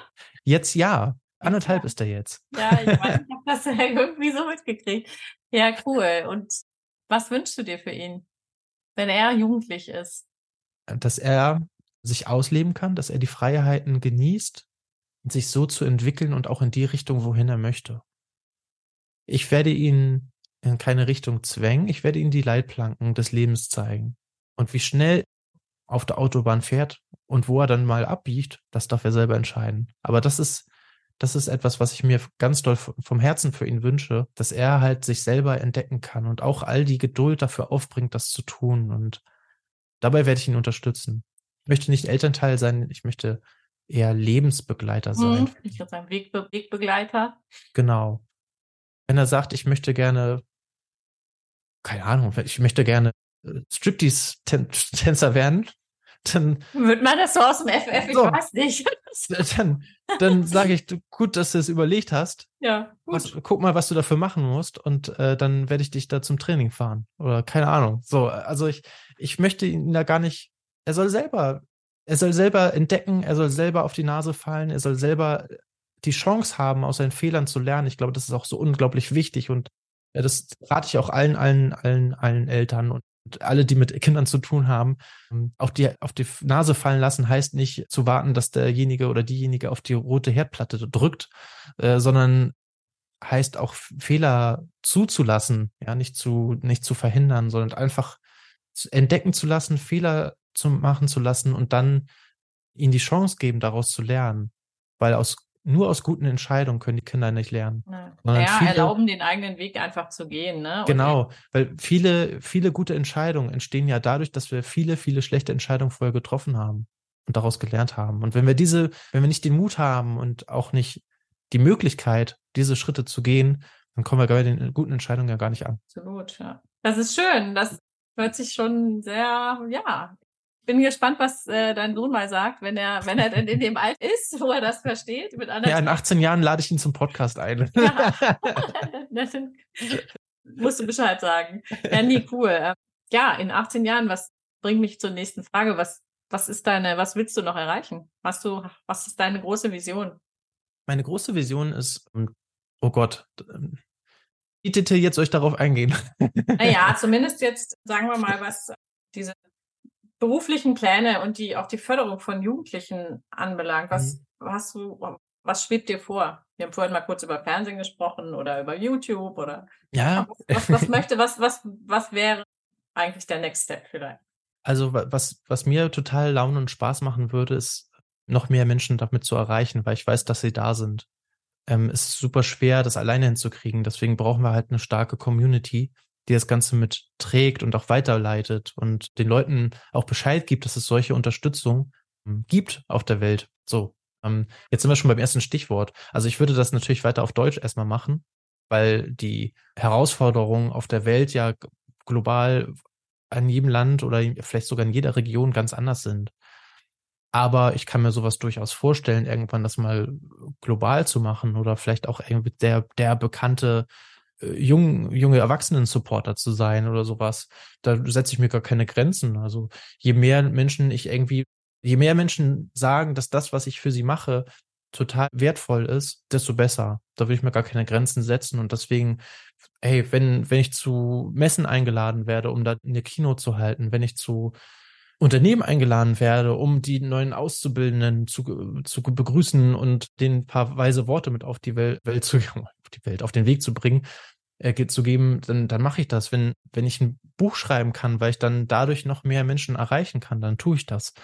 Jetzt ja. Anderthalb ja. ist er jetzt. Ja, ich ich habe das irgendwie so mitgekriegt. Ja, cool. Und was wünschst du dir für ihn, wenn er jugendlich ist? Dass er sich ausleben kann, dass er die Freiheiten genießt, sich so zu entwickeln und auch in die Richtung, wohin er möchte. Ich werde ihn in keine Richtung zwängen. Ich werde ihnen die Leitplanken des Lebens zeigen. Und wie schnell auf der Autobahn fährt und wo er dann mal abbiegt, das darf er selber entscheiden. Aber das ist, das ist etwas, was ich mir ganz doll vom Herzen für ihn wünsche, dass er halt sich selber entdecken kann und auch all die Geduld dafür aufbringt, das zu tun. Und dabei werde ich ihn unterstützen. Ich möchte nicht Elternteil sein, ich möchte eher Lebensbegleiter sein. Hm, ich würde sagen, Wegbe Wegbegleiter. Genau. Wenn er sagt, ich möchte gerne keine Ahnung, ich möchte gerne äh, Striptease-Tänzer werden, dann. Wird man das so aus dem FF? Ich so, weiß nicht. Dann, dann sage ich, gut, dass du es überlegt hast. Ja. Gut. Was, guck mal, was du dafür machen musst und äh, dann werde ich dich da zum Training fahren. Oder keine Ahnung. So, also ich, ich möchte ihn da gar nicht. Er soll selber, er soll selber entdecken, er soll selber auf die Nase fallen, er soll selber die Chance haben, aus seinen Fehlern zu lernen. Ich glaube, das ist auch so unglaublich wichtig und ja, das rate ich auch allen, allen, allen, allen Eltern und alle, die mit Kindern zu tun haben, ähm, auch die auf die Nase fallen lassen, heißt nicht zu warten, dass derjenige oder diejenige auf die rote Herdplatte drückt, äh, sondern heißt auch Fehler zuzulassen, ja, nicht zu, nicht zu verhindern, sondern einfach entdecken zu lassen, Fehler zu machen zu lassen und dann ihnen die Chance geben, daraus zu lernen. Weil aus nur aus guten Entscheidungen können die Kinder nicht lernen. Ja, ja viele, erlauben den eigenen Weg einfach zu gehen. Ne? genau, weil viele, viele gute Entscheidungen entstehen ja dadurch, dass wir viele, viele schlechte Entscheidungen vorher getroffen haben und daraus gelernt haben. Und wenn wir diese, wenn wir nicht den Mut haben und auch nicht die Möglichkeit, diese Schritte zu gehen, dann kommen wir bei den guten Entscheidungen ja gar nicht an. Absolut, ja. Das ist schön. Das hört sich schon sehr, ja, bin gespannt, was äh, dein Sohn mal sagt, wenn er, wenn er denn in dem Alter ist, wo er das versteht. Mit ja, in 18 Jahren lade ich ihn zum Podcast ein. Ja. musst du Bescheid sagen. Ja, nie cool. Ähm, ja, in 18 Jahren, was bringt mich zur nächsten Frage? Was, was ist deine, was willst du noch erreichen? Was du, was ist deine große Vision? Meine große Vision ist, ähm, oh Gott, detailliert soll ich darauf eingehen? Naja, zumindest jetzt sagen wir mal, was diese beruflichen Pläne und die auch die Förderung von Jugendlichen anbelangt, was mhm. hast du, was schwebt dir vor? Wir haben vorhin mal kurz über Fernsehen gesprochen oder über YouTube oder ja. Was, was, möchte, was, was, was wäre eigentlich der Next Step vielleicht? Also was, was mir total Laune und Spaß machen würde, ist noch mehr Menschen damit zu erreichen, weil ich weiß, dass sie da sind. Ähm, es ist super schwer, das alleine hinzukriegen. Deswegen brauchen wir halt eine starke Community, die das Ganze mit trägt und auch weiterleitet und den Leuten auch Bescheid gibt, dass es solche Unterstützung ähm, gibt auf der Welt. So, ähm, jetzt sind wir schon beim ersten Stichwort. Also ich würde das natürlich weiter auf Deutsch erstmal machen, weil die Herausforderungen auf der Welt ja global an jedem Land oder vielleicht sogar in jeder Region ganz anders sind. Aber ich kann mir sowas durchaus vorstellen, irgendwann das mal global zu machen oder vielleicht auch irgendwie der, der bekannte jung, junge Erwachsenen-Supporter zu sein oder sowas. Da setze ich mir gar keine Grenzen. Also je mehr Menschen ich irgendwie, je mehr Menschen sagen, dass das, was ich für sie mache, total wertvoll ist, desto besser. Da will ich mir gar keine Grenzen setzen und deswegen, hey, wenn, wenn ich zu Messen eingeladen werde, um da eine Kino zu halten, wenn ich zu Unternehmen eingeladen werde, um die neuen Auszubildenden zu, zu begrüßen und den ein paar weise Worte mit auf die Welt, Welt zu, die Welt, auf den Weg zu bringen, äh, zu geben, dann, dann mache ich das. Wenn, wenn ich ein Buch schreiben kann, weil ich dann dadurch noch mehr Menschen erreichen kann, dann tue ich das.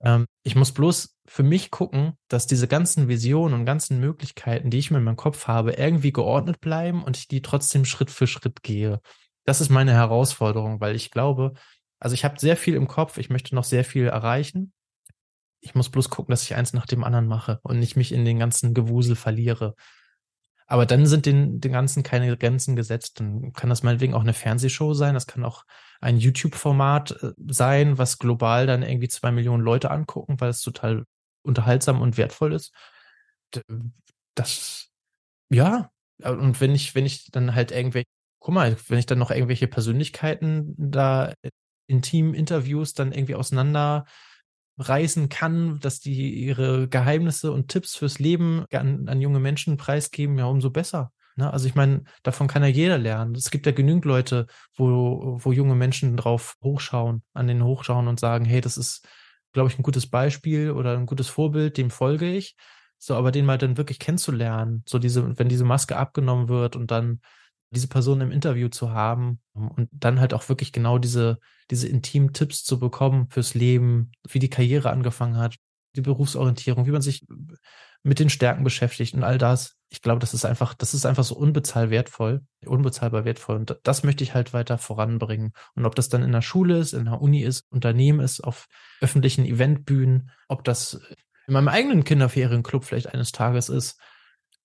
Ähm, ich muss bloß für mich gucken, dass diese ganzen Visionen und ganzen Möglichkeiten, die ich mir in meinem Kopf habe, irgendwie geordnet bleiben und ich die trotzdem Schritt für Schritt gehe. Das ist meine Herausforderung, weil ich glaube, also ich habe sehr viel im Kopf, ich möchte noch sehr viel erreichen. Ich muss bloß gucken, dass ich eins nach dem anderen mache und nicht mich in den ganzen Gewusel verliere. Aber dann sind den, den Ganzen keine Grenzen gesetzt. Dann kann das meinetwegen auch eine Fernsehshow sein. Das kann auch ein YouTube-Format äh, sein, was global dann irgendwie zwei Millionen Leute angucken, weil es total unterhaltsam und wertvoll ist. Das, ja. Und wenn ich, wenn ich dann halt irgendwelche, guck mal, wenn ich dann noch irgendwelche Persönlichkeiten da intim Interviews dann irgendwie auseinander reißen kann, dass die ihre Geheimnisse und Tipps fürs Leben an, an junge Menschen preisgeben, ja, umso besser. Ne? Also ich meine, davon kann ja jeder lernen. Es gibt ja genügend Leute, wo, wo junge Menschen drauf hochschauen, an den hochschauen und sagen, hey, das ist, glaube ich, ein gutes Beispiel oder ein gutes Vorbild, dem folge ich. So, aber den mal dann wirklich kennenzulernen, so diese, wenn diese Maske abgenommen wird und dann diese Person im Interview zu haben und dann halt auch wirklich genau diese, diese intimen Tipps zu bekommen fürs Leben, wie die Karriere angefangen hat, die Berufsorientierung, wie man sich mit den Stärken beschäftigt und all das. Ich glaube, das ist einfach, das ist einfach so unbezahlbar wertvoll, unbezahlbar wertvoll. Und das möchte ich halt weiter voranbringen. Und ob das dann in der Schule ist, in der Uni ist, Unternehmen ist, auf öffentlichen Eventbühnen, ob das in meinem eigenen Kinderferienclub vielleicht eines Tages ist,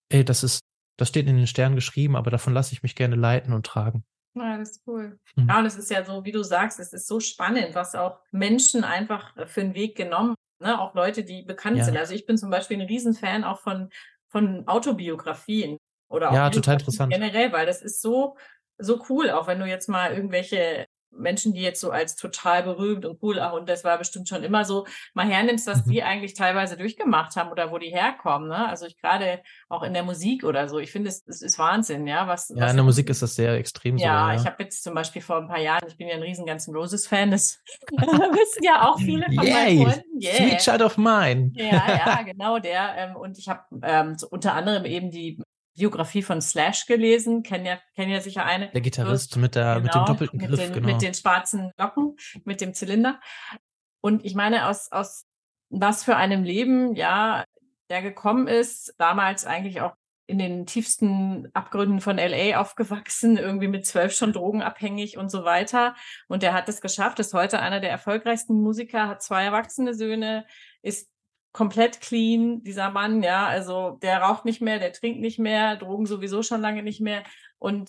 ey, das ist, das steht in den Sternen geschrieben, aber davon lasse ich mich gerne leiten und tragen. Ja, das ist cool. Mhm. Ja, und es ist ja so, wie du sagst, es ist so spannend, was auch Menschen einfach für einen Weg genommen, ne? auch Leute, die bekannt ja. sind. Also ich bin zum Beispiel ein Riesenfan auch von, von Autobiografien oder auch ja, total interessant. generell, weil das ist so, so cool, auch wenn du jetzt mal irgendwelche Menschen, die jetzt so als total berühmt und cool, ach, und das war bestimmt schon immer so, mal hernimmst, was mhm. die eigentlich teilweise durchgemacht haben oder wo die herkommen. Ne? Also ich gerade auch in der Musik oder so, ich finde, es, es ist Wahnsinn, ja. Was, ja, was in der Musik ist das sehr extrem ja, so. Ja, ich habe jetzt zum Beispiel vor ein paar Jahren, ich bin ja ein riesen ganzen Roses-Fan, das wissen ja auch viele von Yay, meinen Freunden. Yeah. Sweet Child of Mine. ja, ja, genau der. Ähm, und ich habe ähm, so unter anderem eben die Biografie von Slash gelesen, kennen ja, kennen ja sicher eine. Der Gitarrist mit der, genau, mit dem genau, doppelten Griff, mit den, genau. Mit den schwarzen Locken, mit dem Zylinder. Und ich meine, aus, aus was für einem Leben, ja, der gekommen ist, damals eigentlich auch in den tiefsten Abgründen von LA aufgewachsen, irgendwie mit zwölf schon drogenabhängig und so weiter. Und der hat es geschafft, ist heute einer der erfolgreichsten Musiker, hat zwei erwachsene Söhne, ist komplett clean, dieser Mann, ja, also der raucht nicht mehr, der trinkt nicht mehr, Drogen sowieso schon lange nicht mehr. Und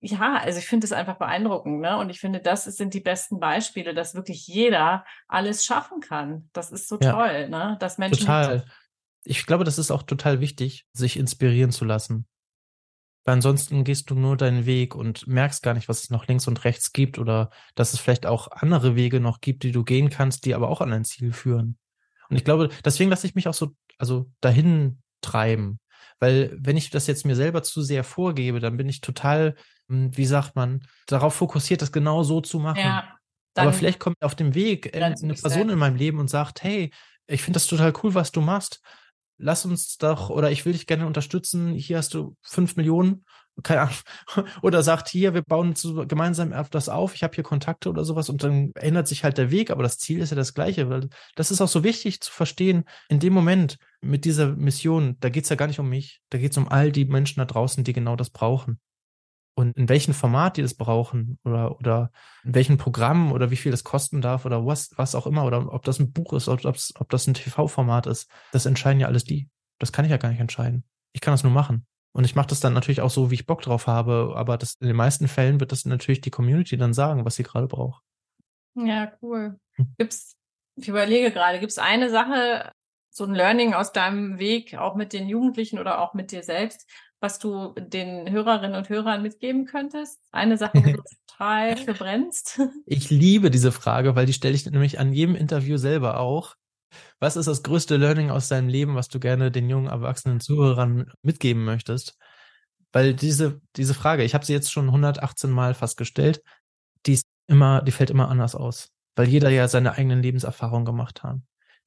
ja, also ich finde es einfach beeindruckend, ne? Und ich finde, das sind die besten Beispiele, dass wirklich jeder alles schaffen kann. Das ist so ja. toll, ne? Dass Menschen. Total. Ich glaube, das ist auch total wichtig, sich inspirieren zu lassen. Weil ansonsten gehst du nur deinen Weg und merkst gar nicht, was es noch links und rechts gibt oder dass es vielleicht auch andere Wege noch gibt, die du gehen kannst, die aber auch an ein Ziel führen. Und ich glaube, deswegen lasse ich mich auch so, also dahin treiben. Weil wenn ich das jetzt mir selber zu sehr vorgebe, dann bin ich total, hm, wie sagt man, darauf fokussiert, das genau so zu machen. Ja, Aber vielleicht kommt auf dem Weg eine Person in meinem Leben und sagt, hey, ich finde das total cool, was du machst. Lass uns doch, oder ich will dich gerne unterstützen. Hier hast du fünf Millionen keine Ahnung, oder sagt hier, wir bauen zu, gemeinsam das auf, ich habe hier Kontakte oder sowas und dann ändert sich halt der Weg, aber das Ziel ist ja das gleiche, weil das ist auch so wichtig zu verstehen, in dem Moment mit dieser Mission, da geht's ja gar nicht um mich, da geht's um all die Menschen da draußen, die genau das brauchen. Und in welchem Format die das brauchen oder, oder in welchem Programm oder wie viel das kosten darf oder was, was auch immer oder ob das ein Buch ist oder ob das ein TV-Format ist, das entscheiden ja alles die. Das kann ich ja gar nicht entscheiden. Ich kann das nur machen. Und ich mache das dann natürlich auch so, wie ich Bock drauf habe, aber das, in den meisten Fällen wird das natürlich die Community dann sagen, was sie gerade braucht. Ja, cool. Hm. Gibt's, ich überlege gerade, gibt es eine Sache, so ein Learning aus deinem Weg, auch mit den Jugendlichen oder auch mit dir selbst, was du den Hörerinnen und Hörern mitgeben könntest? Eine Sache, wo du total verbrennst? Ich liebe diese Frage, weil die stelle ich nämlich an jedem Interview selber auch. Was ist das größte Learning aus deinem Leben, was du gerne den jungen erwachsenen Zuhörern mitgeben möchtest? Weil diese, diese Frage, ich habe sie jetzt schon 118 Mal fast gestellt, die ist immer, die fällt immer anders aus. Weil jeder ja seine eigenen Lebenserfahrungen gemacht hat.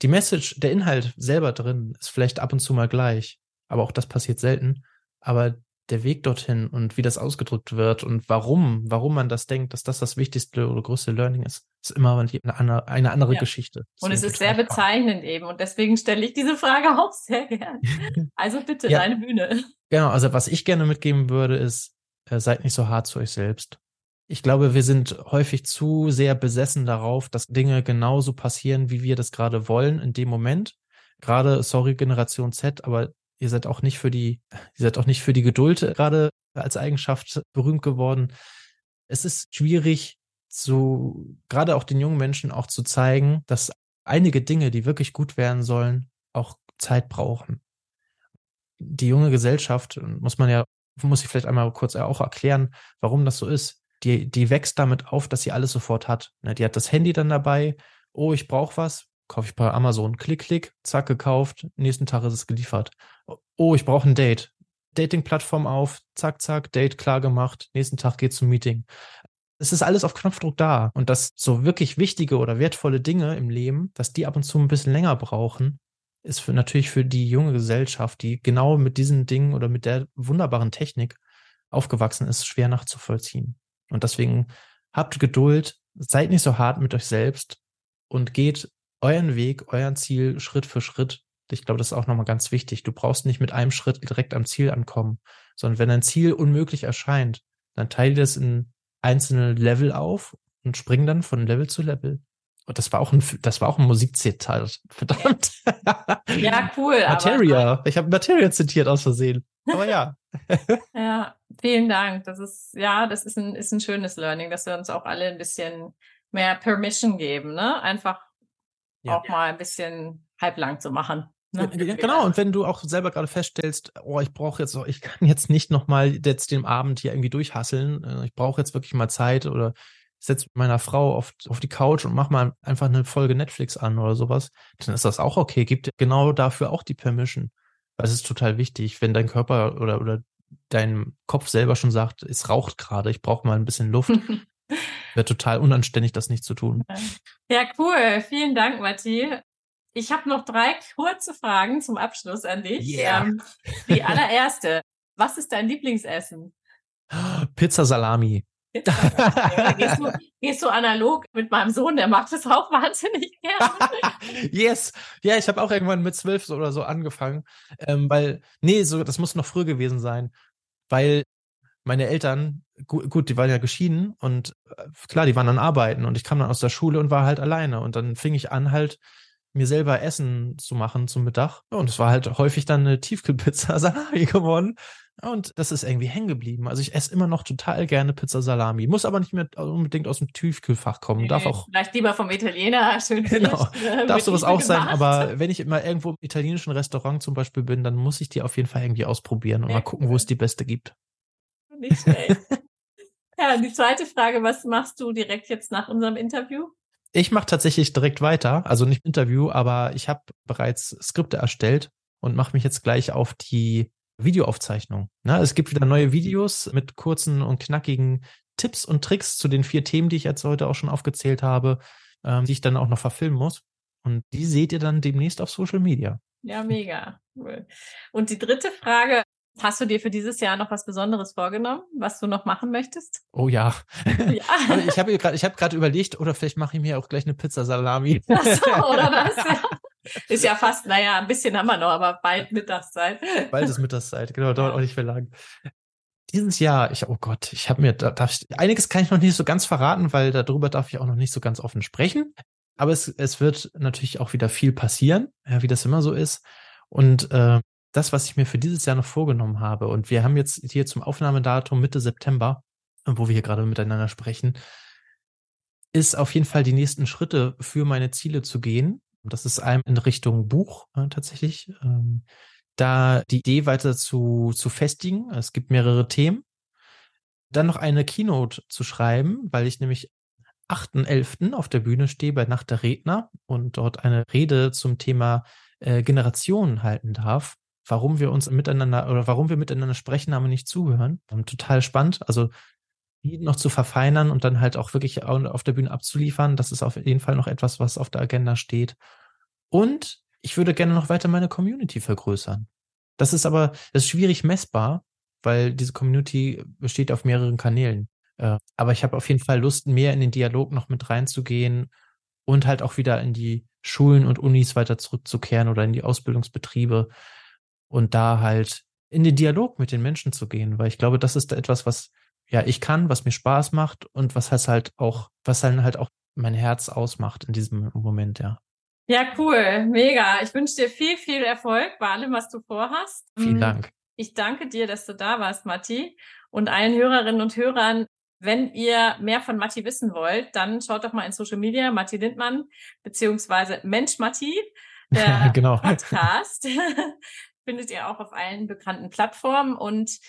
Die Message, der Inhalt selber drin ist vielleicht ab und zu mal gleich, aber auch das passiert selten. Aber der Weg dorthin und wie das ausgedrückt wird und warum, warum man das denkt, dass das das wichtigste oder größte Learning ist, ist immer eine andere, eine andere ja. Geschichte. Und es ist sehr bezeichnend eben und deswegen stelle ich diese Frage auch sehr gern. Also bitte, ja. deine Bühne. Genau, also was ich gerne mitgeben würde, ist, äh, seid nicht so hart zu euch selbst. Ich glaube, wir sind häufig zu sehr besessen darauf, dass Dinge genauso passieren, wie wir das gerade wollen in dem Moment. Gerade, sorry, Generation Z, aber ihr seid auch nicht für die, ihr seid auch nicht für die Geduld gerade als Eigenschaft berühmt geworden. Es ist schwierig, zu, gerade auch den jungen Menschen auch zu zeigen, dass einige Dinge, die wirklich gut werden sollen, auch Zeit brauchen. Die junge Gesellschaft, muss man ja, muss ich vielleicht einmal kurz auch erklären, warum das so ist. Die, die wächst damit auf, dass sie alles sofort hat. Ne, die hat das Handy dann dabei. Oh, ich brauche was kaufe ich bei Amazon. Klick, klick, zack, gekauft. Nächsten Tag ist es geliefert. Oh, ich brauche ein Date. Dating-Plattform auf, zack, zack, Date klar gemacht. Nächsten Tag geht zum Meeting. Es ist alles auf Knopfdruck da. Und dass so wirklich wichtige oder wertvolle Dinge im Leben, dass die ab und zu ein bisschen länger brauchen, ist für, natürlich für die junge Gesellschaft, die genau mit diesen Dingen oder mit der wunderbaren Technik aufgewachsen ist, schwer nachzuvollziehen. Und deswegen habt Geduld, seid nicht so hart mit euch selbst und geht euren Weg, euer Ziel Schritt für Schritt. Ich glaube, das ist auch nochmal ganz wichtig. Du brauchst nicht mit einem Schritt direkt am Ziel ankommen, sondern wenn ein Ziel unmöglich erscheint, dann teile das in einzelne Level auf und spring dann von Level zu Level. Und das war auch ein, das war auch ein Musikzitat. Verdammt. Ja, cool. Materia. Aber, ich habe Materia zitiert aus Versehen. Aber ja. ja, vielen Dank. Das ist, ja, das ist ein, ist ein schönes Learning, dass wir uns auch alle ein bisschen mehr Permission geben, ne? Einfach ja. auch mal ein bisschen halblang zu machen. Ne? Genau, und wenn du auch selber gerade feststellst, oh, ich brauche jetzt, ich kann jetzt nicht nochmal jetzt den Abend hier irgendwie durchhasseln, äh, ich brauche jetzt wirklich mal Zeit oder setze meiner Frau auf, auf die Couch und mach mal einfach eine Folge Netflix an oder sowas, dann ist das auch okay. Gibt genau dafür auch die Permission. Es ist total wichtig, wenn dein Körper oder, oder dein Kopf selber schon sagt, es raucht gerade, ich brauche mal ein bisschen Luft, Wäre total unanständig, das nicht zu tun. Ja, cool. Vielen Dank, Matti. Ich habe noch drei kurze Fragen zum Abschluss an dich. Yeah. Ähm, die allererste. Was ist dein Lieblingsessen? Pizza Salami. Pizza -Salami. gehst, du, gehst du analog mit meinem Sohn, der mag das auch wahnsinnig gerne. yes. Ja, ich habe auch irgendwann mit zwölf oder so angefangen. Ähm, weil, nee, so, das muss noch früh gewesen sein. Weil meine Eltern, gut, gut, die waren ja geschieden und äh, klar, die waren dann arbeiten und ich kam dann aus der Schule und war halt alleine und dann fing ich an halt mir selber Essen zu machen zum Mittag und es war halt häufig dann eine Tiefkühlpizza Salami geworden und das ist irgendwie hängen geblieben. Also ich esse immer noch total gerne Pizza Salami, muss aber nicht mehr unbedingt aus dem Tiefkühlfach kommen. Nee, Darf auch vielleicht lieber vom Italiener schön genau. Äh, Darf sowas auch gemacht. sein, aber wenn ich immer irgendwo im italienischen Restaurant zum Beispiel bin, dann muss ich die auf jeden Fall irgendwie ausprobieren und ja, mal gucken, wo es die beste gibt. Nicht schlecht. ja, die zweite Frage, was machst du direkt jetzt nach unserem Interview? Ich mache tatsächlich direkt weiter, also nicht Interview, aber ich habe bereits Skripte erstellt und mache mich jetzt gleich auf die Videoaufzeichnung. Na, es gibt wieder neue Videos mit kurzen und knackigen Tipps und Tricks zu den vier Themen, die ich jetzt heute auch schon aufgezählt habe, ähm, die ich dann auch noch verfilmen muss. Und die seht ihr dann demnächst auf Social Media. Ja, mega. Und die dritte Frage, Hast du dir für dieses Jahr noch was Besonderes vorgenommen, was du noch machen möchtest? Oh ja. ja. ich habe gerade hab überlegt, oder vielleicht mache ich mir auch gleich eine Pizza Salami. Ach so, oder was? Ist ja fast, naja, ein bisschen haben wir noch, aber bald Mittagszeit. Bald ist Mittagszeit, genau, dauert auch nicht mehr lang. Dieses Jahr, ich, oh Gott, ich habe mir, da darf ich, einiges kann ich noch nicht so ganz verraten, weil darüber darf ich auch noch nicht so ganz offen sprechen. Aber es, es wird natürlich auch wieder viel passieren, ja, wie das immer so ist. Und äh, das, was ich mir für dieses Jahr noch vorgenommen habe. Und wir haben jetzt hier zum Aufnahmedatum Mitte September, wo wir hier gerade miteinander sprechen, ist auf jeden Fall die nächsten Schritte für meine Ziele zu gehen. Das ist einem in Richtung Buch äh, tatsächlich. Ähm, da die Idee weiter zu, zu festigen. Es gibt mehrere Themen. Dann noch eine Keynote zu schreiben, weil ich nämlich 8.11. auf der Bühne stehe bei Nacht der Redner und dort eine Rede zum Thema äh, Generationen halten darf. Warum wir uns miteinander oder warum wir miteinander sprechen, aber nicht zuhören. Ähm, total spannend. Also noch zu verfeinern und dann halt auch wirklich auf der Bühne abzuliefern. Das ist auf jeden Fall noch etwas, was auf der Agenda steht. Und ich würde gerne noch weiter meine Community vergrößern. Das ist aber, das ist schwierig messbar, weil diese Community besteht auf mehreren Kanälen. Äh, aber ich habe auf jeden Fall Lust, mehr in den Dialog noch mit reinzugehen und halt auch wieder in die Schulen und Unis weiter zurückzukehren oder in die Ausbildungsbetriebe und da halt in den Dialog mit den Menschen zu gehen, weil ich glaube, das ist etwas, was ja ich kann, was mir Spaß macht und was halt auch, was dann halt auch mein Herz ausmacht in diesem Moment, ja. Ja, cool, mega. Ich wünsche dir viel, viel Erfolg bei allem, was du vorhast. Vielen mm, Dank. Ich danke dir, dass du da warst, Matti. Und allen Hörerinnen und Hörern, wenn ihr mehr von Matti wissen wollt, dann schaut doch mal in Social Media, Matti Lindmann, beziehungsweise Mensch Matti, der genau. Podcast. Findet ihr auch auf allen bekannten Plattformen. Und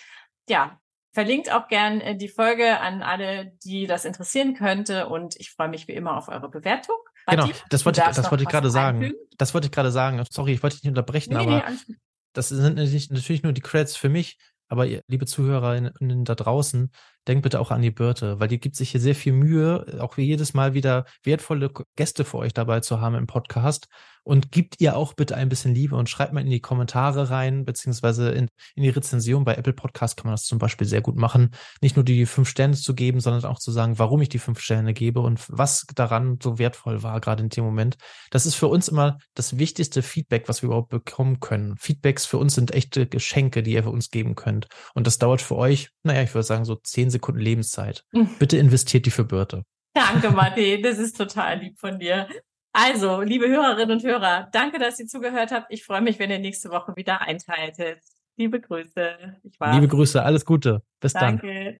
ja, verlinkt auch gern äh, die Folge an alle, die das interessieren könnte. Und ich freue mich wie immer auf eure Bewertung. Genau, das wollte ich, das wollte ich gerade sagen. Das wollte ich gerade sagen. Sorry, ich wollte dich nicht unterbrechen, nee, aber nee, das sind natürlich nur die Credits für mich. Aber ihr, liebe Zuhörerinnen da draußen, denkt bitte auch an die Birte, weil die gibt sich hier sehr viel Mühe, auch wie jedes Mal wieder wertvolle Gäste für euch dabei zu haben im Podcast. Und gibt ihr auch bitte ein bisschen Liebe und schreibt mal in die Kommentare rein, beziehungsweise in, in die Rezension. Bei Apple Podcast kann man das zum Beispiel sehr gut machen. Nicht nur die fünf Sterne zu geben, sondern auch zu sagen, warum ich die fünf Sterne gebe und was daran so wertvoll war, gerade in dem Moment. Das ist für uns immer das wichtigste Feedback, was wir überhaupt bekommen können. Feedbacks für uns sind echte Geschenke, die ihr für uns geben könnt. Und das dauert für euch, naja, ich würde sagen, so zehn Sekunden Lebenszeit. Mhm. Bitte investiert die für Birte. Danke, Matti. Das ist total lieb von dir. Also, liebe Hörerinnen und Hörer, danke, dass ihr zugehört habt. Ich freue mich, wenn ihr nächste Woche wieder einschaltet. Liebe Grüße. Liebe Grüße, alles Gute. Bis danke. dann.